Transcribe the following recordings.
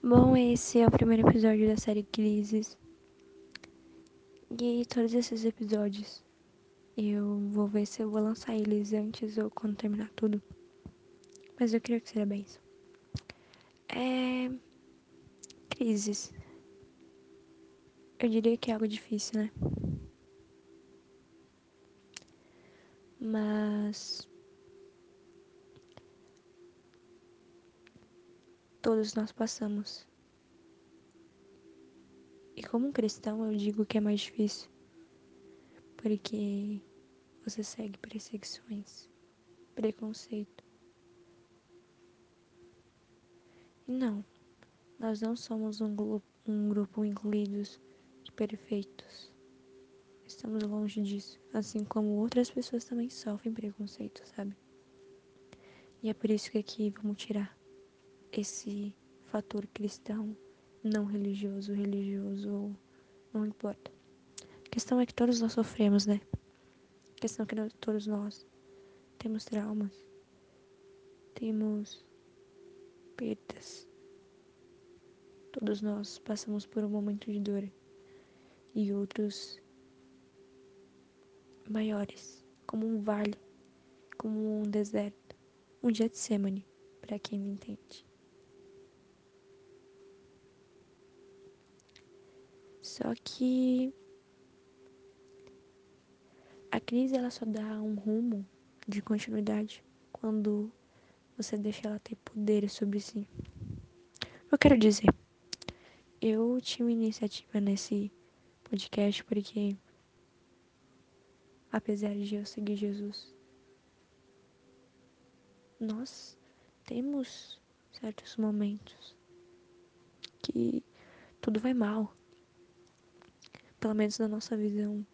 Bom, esse é o primeiro episódio da série Crises. E todos esses episódios eu vou ver se eu vou lançar eles antes ou quando terminar tudo. Mas eu queria que seja bem isso. É. Crises. Eu diria que é algo difícil, né? Mas. Todos nós passamos. E como cristão, eu digo que é mais difícil. Porque você segue perseguições, preconceito. E não, nós não somos um, grupo, um grupo incluídos de perfeitos. Estamos longe disso. Assim como outras pessoas também sofrem preconceito, sabe? E é por isso que aqui vamos tirar esse fator cristão, não religioso, religioso, não importa. A questão é que todos nós sofremos, né? A questão é que nós, todos nós temos traumas, temos perdas. Todos nós passamos por um momento de dor e outros maiores, como um vale, como um deserto, um Getsemane, para quem me entende. Só que a crise ela só dá um rumo de continuidade quando você deixa ela ter poder sobre si. Eu quero dizer, eu uma iniciativa nesse podcast porque apesar de eu seguir Jesus, nós temos certos momentos que tudo vai mal. Pelo menos na nossa visão,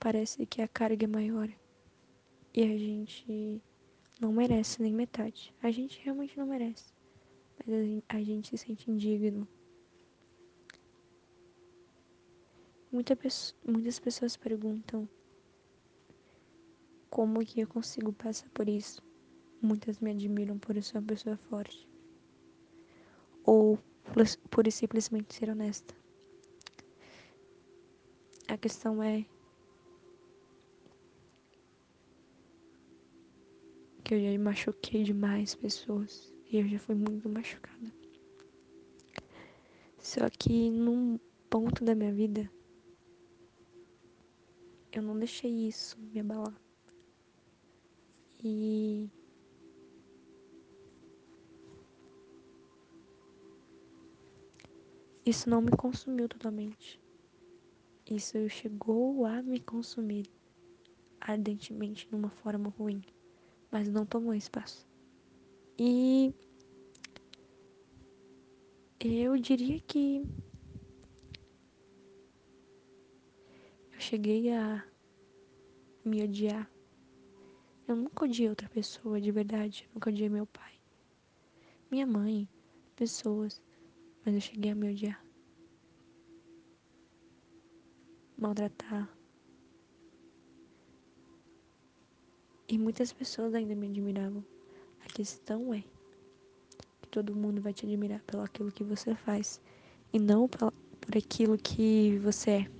parece que a carga é maior e a gente não merece nem metade. A gente realmente não merece, mas a gente se sente indigno. Muita muitas pessoas perguntam como que eu consigo passar por isso. Muitas me admiram por eu ser uma pessoa forte. Ou por simplesmente ser honesta. A questão é que eu já machuquei demais pessoas e eu já fui muito machucada. Só que num ponto da minha vida eu não deixei isso me abalar. E isso não me consumiu totalmente. Isso chegou a me consumir ardentemente numa forma ruim, mas não tomou espaço. E eu diria que eu cheguei a me odiar. Eu nunca odiei outra pessoa de verdade, nunca odiei meu pai, minha mãe, pessoas, mas eu cheguei a me odiar. Maltratar. E muitas pessoas ainda me admiravam. A questão é que todo mundo vai te admirar pelo aquilo que você faz e não por aquilo que você é.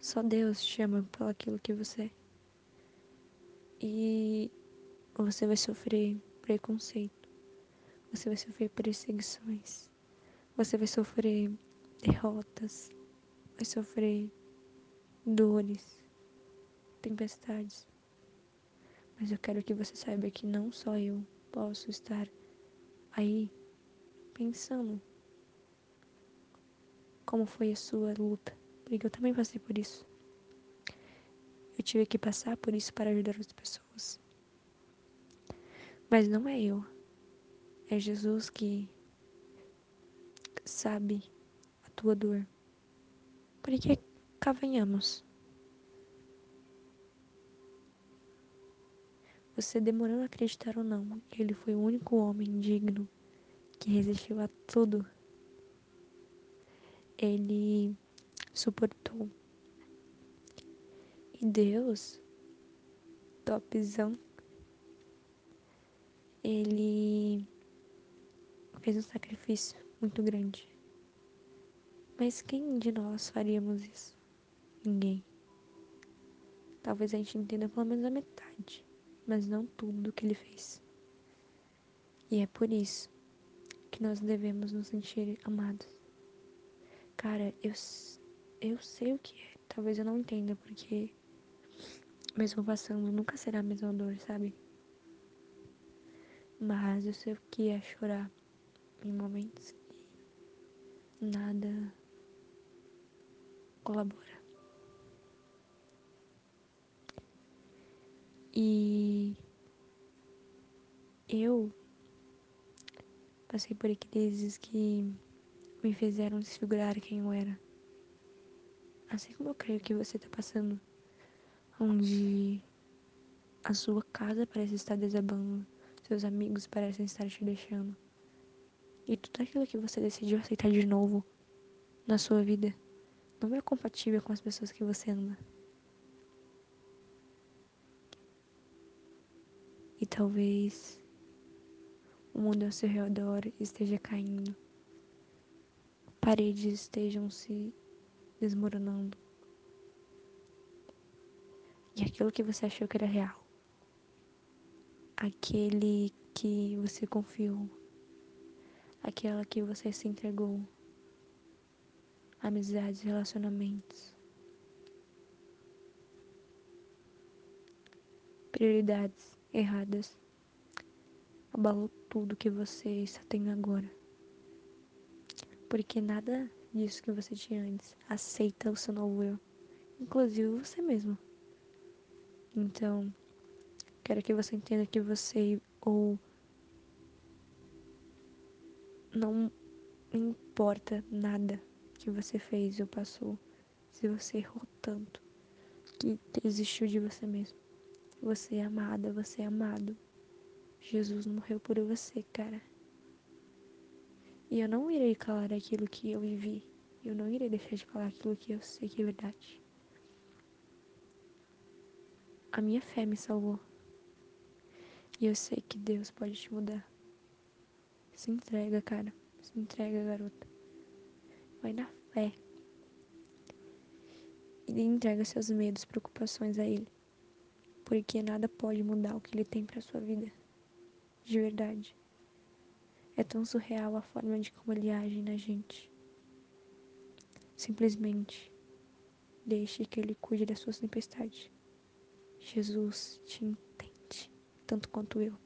Só Deus te ama pelo aquilo que você é. E você vai sofrer preconceito. Você vai sofrer perseguições. Você vai sofrer derrotas, vai sofrer dores, tempestades. Mas eu quero que você saiba que não só eu posso estar aí pensando como foi a sua luta, porque eu também passei por isso. Eu tive que passar por isso para ajudar as pessoas. Mas não é eu, é Jesus que sabe tua dor. Porque cá venhamos. Você demorando a acreditar ou não, ele foi o único homem digno que resistiu a tudo. Ele suportou. E Deus, topzão, ele fez um sacrifício muito grande. Mas quem de nós faríamos isso? Ninguém. Talvez a gente entenda pelo menos a metade, mas não tudo do que ele fez. E é por isso que nós devemos nos sentir amados. Cara, eu, eu sei o que é. Talvez eu não entenda, porque mesmo passando, nunca será a mesma dor, sabe? Mas eu sei o que é chorar em momentos que nada colabora. E eu passei por crises que me fizeram desfigurar quem eu era. Assim como eu creio que você está passando, onde a sua casa parece estar desabando, seus amigos parecem estar te deixando. E tudo aquilo que você decidiu aceitar de novo na sua vida não é compatível com as pessoas que você anda. E talvez o mundo ao seu redor esteja caindo, paredes estejam se desmoronando. E aquilo que você achou que era real, aquele que você confiou, aquela que você se entregou, amizades, relacionamentos, prioridades erradas abalou tudo que você está tendo agora. Porque nada disso que você tinha antes aceita o seu novo eu, inclusive você mesmo. Então, quero que você entenda que você ou não importa nada que você fez ou passou, se você errou tanto que desistiu de você mesmo. Você é amada, você é amado. Jesus morreu por você, cara. E eu não irei calar aquilo que eu vivi. Eu não irei deixar de falar aquilo que eu sei que é verdade. A minha fé me salvou. E eu sei que Deus pode te mudar. Se entrega, cara. Se entrega, garota. Vai na E entrega seus medos, preocupações a Ele. Porque nada pode mudar o que Ele tem para sua vida de verdade. É tão surreal a forma de como ele age na gente. Simplesmente deixe que ele cuide das suas tempestades. Jesus te entende, tanto quanto eu.